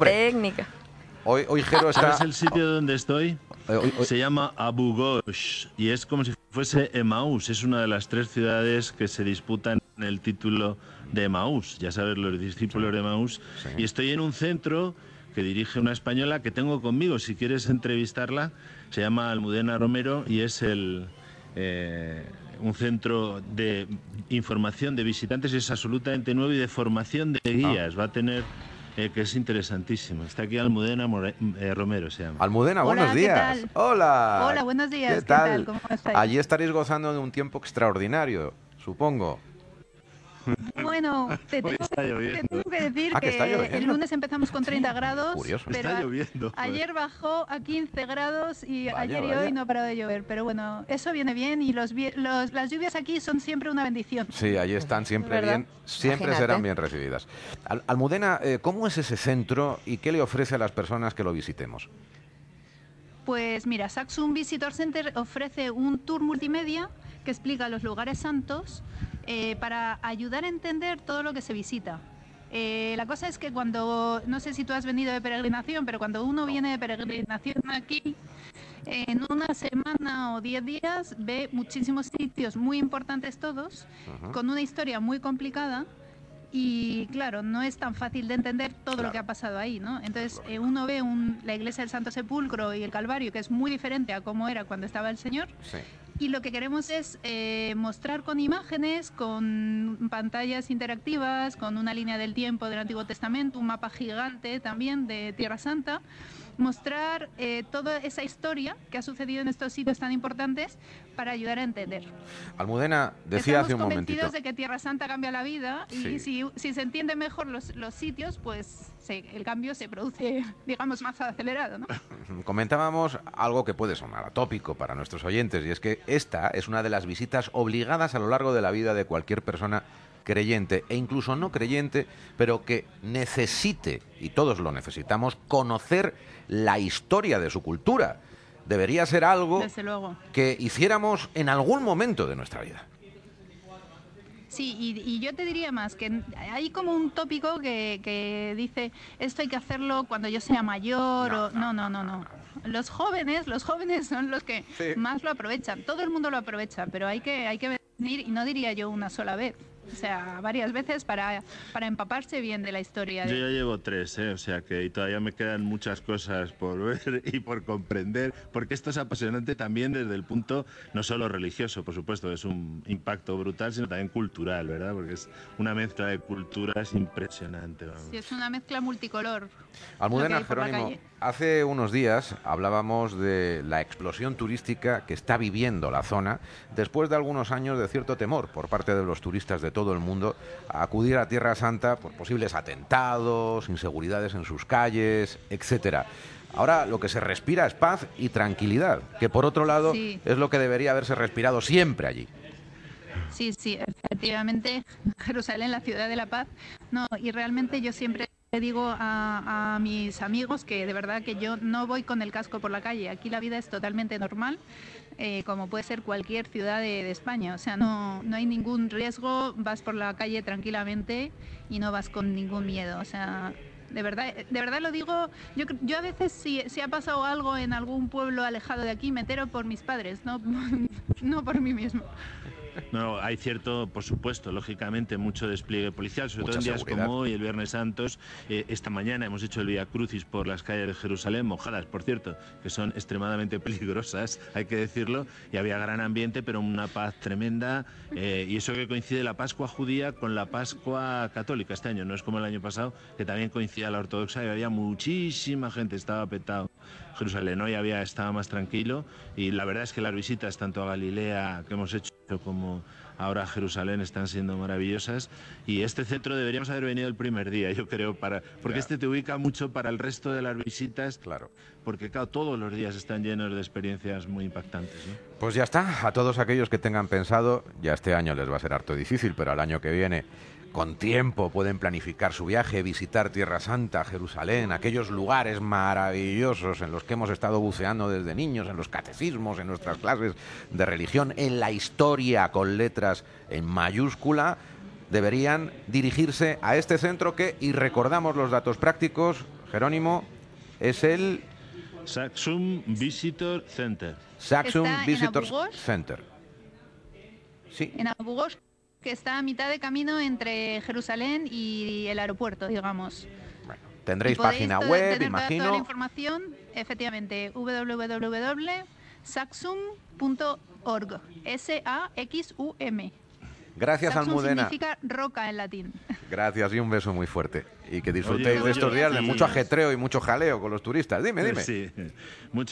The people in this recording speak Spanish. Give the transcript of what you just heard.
Técnica. Hoy, hoy Jero está... ¿Sabes el sitio donde estoy? Eh, hoy- hoy- Se llama Abu Ghosh y es como si fuese Emaús. Es una de las tres ciudades que se disputan el título de Emaús. Ya sabes, los discípulos de Emaús. Sí. Y estoy en un centro que dirige una española que tengo conmigo. Si quieres entrevistarla, se llama Almudena Romero y es el... eh, un centro de información de visitantes es absolutamente nuevo y de formación de guías. Va a tener, eh, que es interesantísimo. Está aquí Almudena More- eh, Romero, se llama. Almudena, Hola, buenos ¿qué días. tal? Hola. Hola, buenos días, ¿Qué ¿qué tal? tal? ¿Cómo estáis? Allí estaréis gozando de un tiempo extraordinario, supongo. Bueno, te tengo, está te lloviendo. tengo que decir Ah, que el lunes empezamos con 30 grados, curioso. pero Está lloviendo. joder. ayer bajó a 15 grados y Vaya, ayer y vaya. hoy no ha parado de llover. Pero bueno, eso viene bien y los, vi- los- las lluvias aquí son siempre una bendición. Sí, allí están siempre ¿Verdad? bien, siempre Imagínate. serán bien recibidas. Al- Almudena, eh, ¿cómo es ese centro y qué le ofrece a las personas que lo visitemos? Pues mira, Saxum Visitor Center ofrece un tour multimedia que explica los lugares santos eh, para ayudar a entender todo lo que se visita. Eh, la cosa es que cuando, no sé si tú has venido de peregrinación, pero cuando uno viene de peregrinación aquí, en una semana o diez días ve muchísimos sitios muy importantes todos, con una historia muy complicada. Y claro, no es tan fácil de entender todo Claro. lo que ha pasado ahí, ¿no? Entonces eh, uno ve un- la iglesia del Santo Sepulcro y el Calvario, que es muy diferente a cómo era cuando estaba el Señor. Sí. Y lo que queremos es eh, mostrar con imágenes, con pantallas interactivas, con una línea del tiempo del Antiguo Testamento, un mapa gigante también de Tierra Santa, mostrar eh, toda esa historia que ha sucedido en estos sitios tan importantes para ayudar a entender. Almudena decía Estamos hace un momentito. convencidos de que Tierra Santa cambia la vida Sí. y si, si se entiende mejor los, los sitios, pues se- el cambio se produce, digamos, más acelerado, ¿no? Comentábamos algo que puede sonar atópico para nuestros oyentes y es que esta es una de las visitas obligadas a lo largo de la vida de cualquier persona creyente e incluso no creyente, pero que necesite, y todos lo necesitamos, conocer la historia de su cultura. Debería ser algo que hiciéramos en algún momento de nuestra vida. Sí, y, y yo te diría más, que hay como un tópico que, que dice, esto hay que hacerlo cuando yo sea mayor, o... No, no, no, no. Los jóvenes, los jóvenes son los que Sí. más lo aprovechan. Todo el mundo lo aprovecha, pero hay que, hay que venir, y no diría yo una sola vez, o sea, varias veces para, para empaparse bien de la historia. de- Yo ya llevo tres, ¿eh? o sea que y todavía me quedan muchas cosas por ver y por comprender, porque esto es apasionante también desde el punto no solo religioso, por supuesto, es un impacto brutal, sino también cultural, ¿verdad? Porque es una mezcla de culturas impresionante. vamos. Sí, es una mezcla multicolor. Almudena Jerónimo, hace unos días hablábamos de la explosión turística que está viviendo la zona después de algunos años de cierto temor por parte de los turistas de todo el mundo a acudir a Tierra Santa por posibles atentados, inseguridades en sus calles, etcétera. Ahora lo que se respira es paz y tranquilidad, que por otro lado Sí. es lo que debería haberse respirado siempre allí. Sí, sí, efectivamente, Jerusalén, la ciudad de la paz. No, y realmente yo siempre le digo a, mis amigos que de verdad que yo no voy con el casco por la calle. Aquí la vida es totalmente normal, eh, como puede ser cualquier ciudad de, España. O sea, no, no hay ningún riesgo, vas por la calle tranquilamente y no vas con ningún miedo. O sea, de verdad, de verdad lo digo, yo, yo a veces si, si ha pasado algo en algún pueblo alejado de aquí, me entero por mis padres, no, no por mí mismo. No, hay cierto, por supuesto, lógicamente, mucho despliegue policial, sobre Mucha todo en días seguridad. como hoy, el Viernes Santos. Eh, esta mañana hemos hecho el Vía Crucis por las calles de Jerusalén, mojadas, por cierto, que son extremadamente peligrosas, hay que decirlo, y había gran ambiente, pero una paz tremenda. eh, y eso que coincide la Pascua judía con la Pascua católica este año, no es como el año pasado, que también coincidía la ortodoxa y había muchísima gente, estaba petado. Jerusalén hoy había, estaba más tranquilo y la verdad es que las visitas tanto a Galilea que hemos hecho como ahora Jerusalén están siendo maravillosas y este centro deberíamos haber venido el primer día, yo creo, para porque Ya. este te ubica mucho para el resto de las visitas, Claro. porque claro, todos los días están llenos de experiencias muy impactantes. ¿no? Pues ya está, a todos aquellos que tengan pensado, ya este año les va a ser harto difícil, pero al año que viene, con tiempo, pueden planificar su viaje, visitar Tierra Santa, Jerusalén, aquellos lugares maravillosos en los que hemos estado buceando desde niños, en los catecismos, en nuestras clases de religión, en la historia con letras en mayúscula, deberían dirigirse a este centro que, y recordamos los datos prácticos, Jerónimo, es el Saxum Visitor Center. Saxum Ghosh. Center. Sí, En Abu Ghosh, que está a mitad de camino entre Jerusalén y el aeropuerto, digamos. bueno, tendréis página to- web, tener toda- Toda la imagino. información, efectivamente, www.saxum.org. S-A-X-U-M. Gracias, Saxum Almudena. significa roca en latín. Gracias y un beso muy fuerte. Y que disfrutéis Oye, de estos oye, días de sí. mucho ajetreo y mucho jaleo con los turistas. Dime, dime. Sí. Mucho